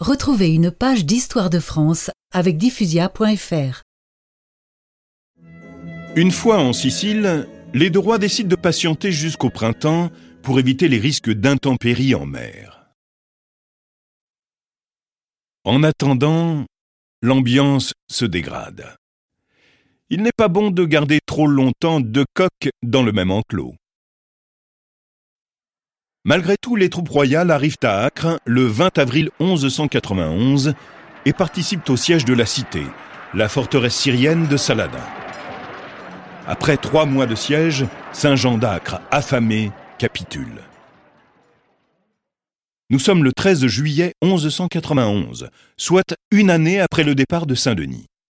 Retrouvez une page d'histoire de France avec diffusia.fr. Une fois en Sicile, les deux rois décident de patienter jusqu'au printemps pour éviter les risques d'intempéries en mer. En attendant, l'ambiance se dégrade. Il n'est pas bon de garder trop longtemps deux coqs dans le même enclos. Malgré tout, les troupes royales arrivent à Acre le 20 avril 1191 et participent au siège de la cité, la forteresse syrienne de Saladin. Après trois mois de siège, Saint-Jean d'Acre, affamé, capitule. Nous sommes le 13 juillet 1191, soit une année après le départ de Saint-Denis.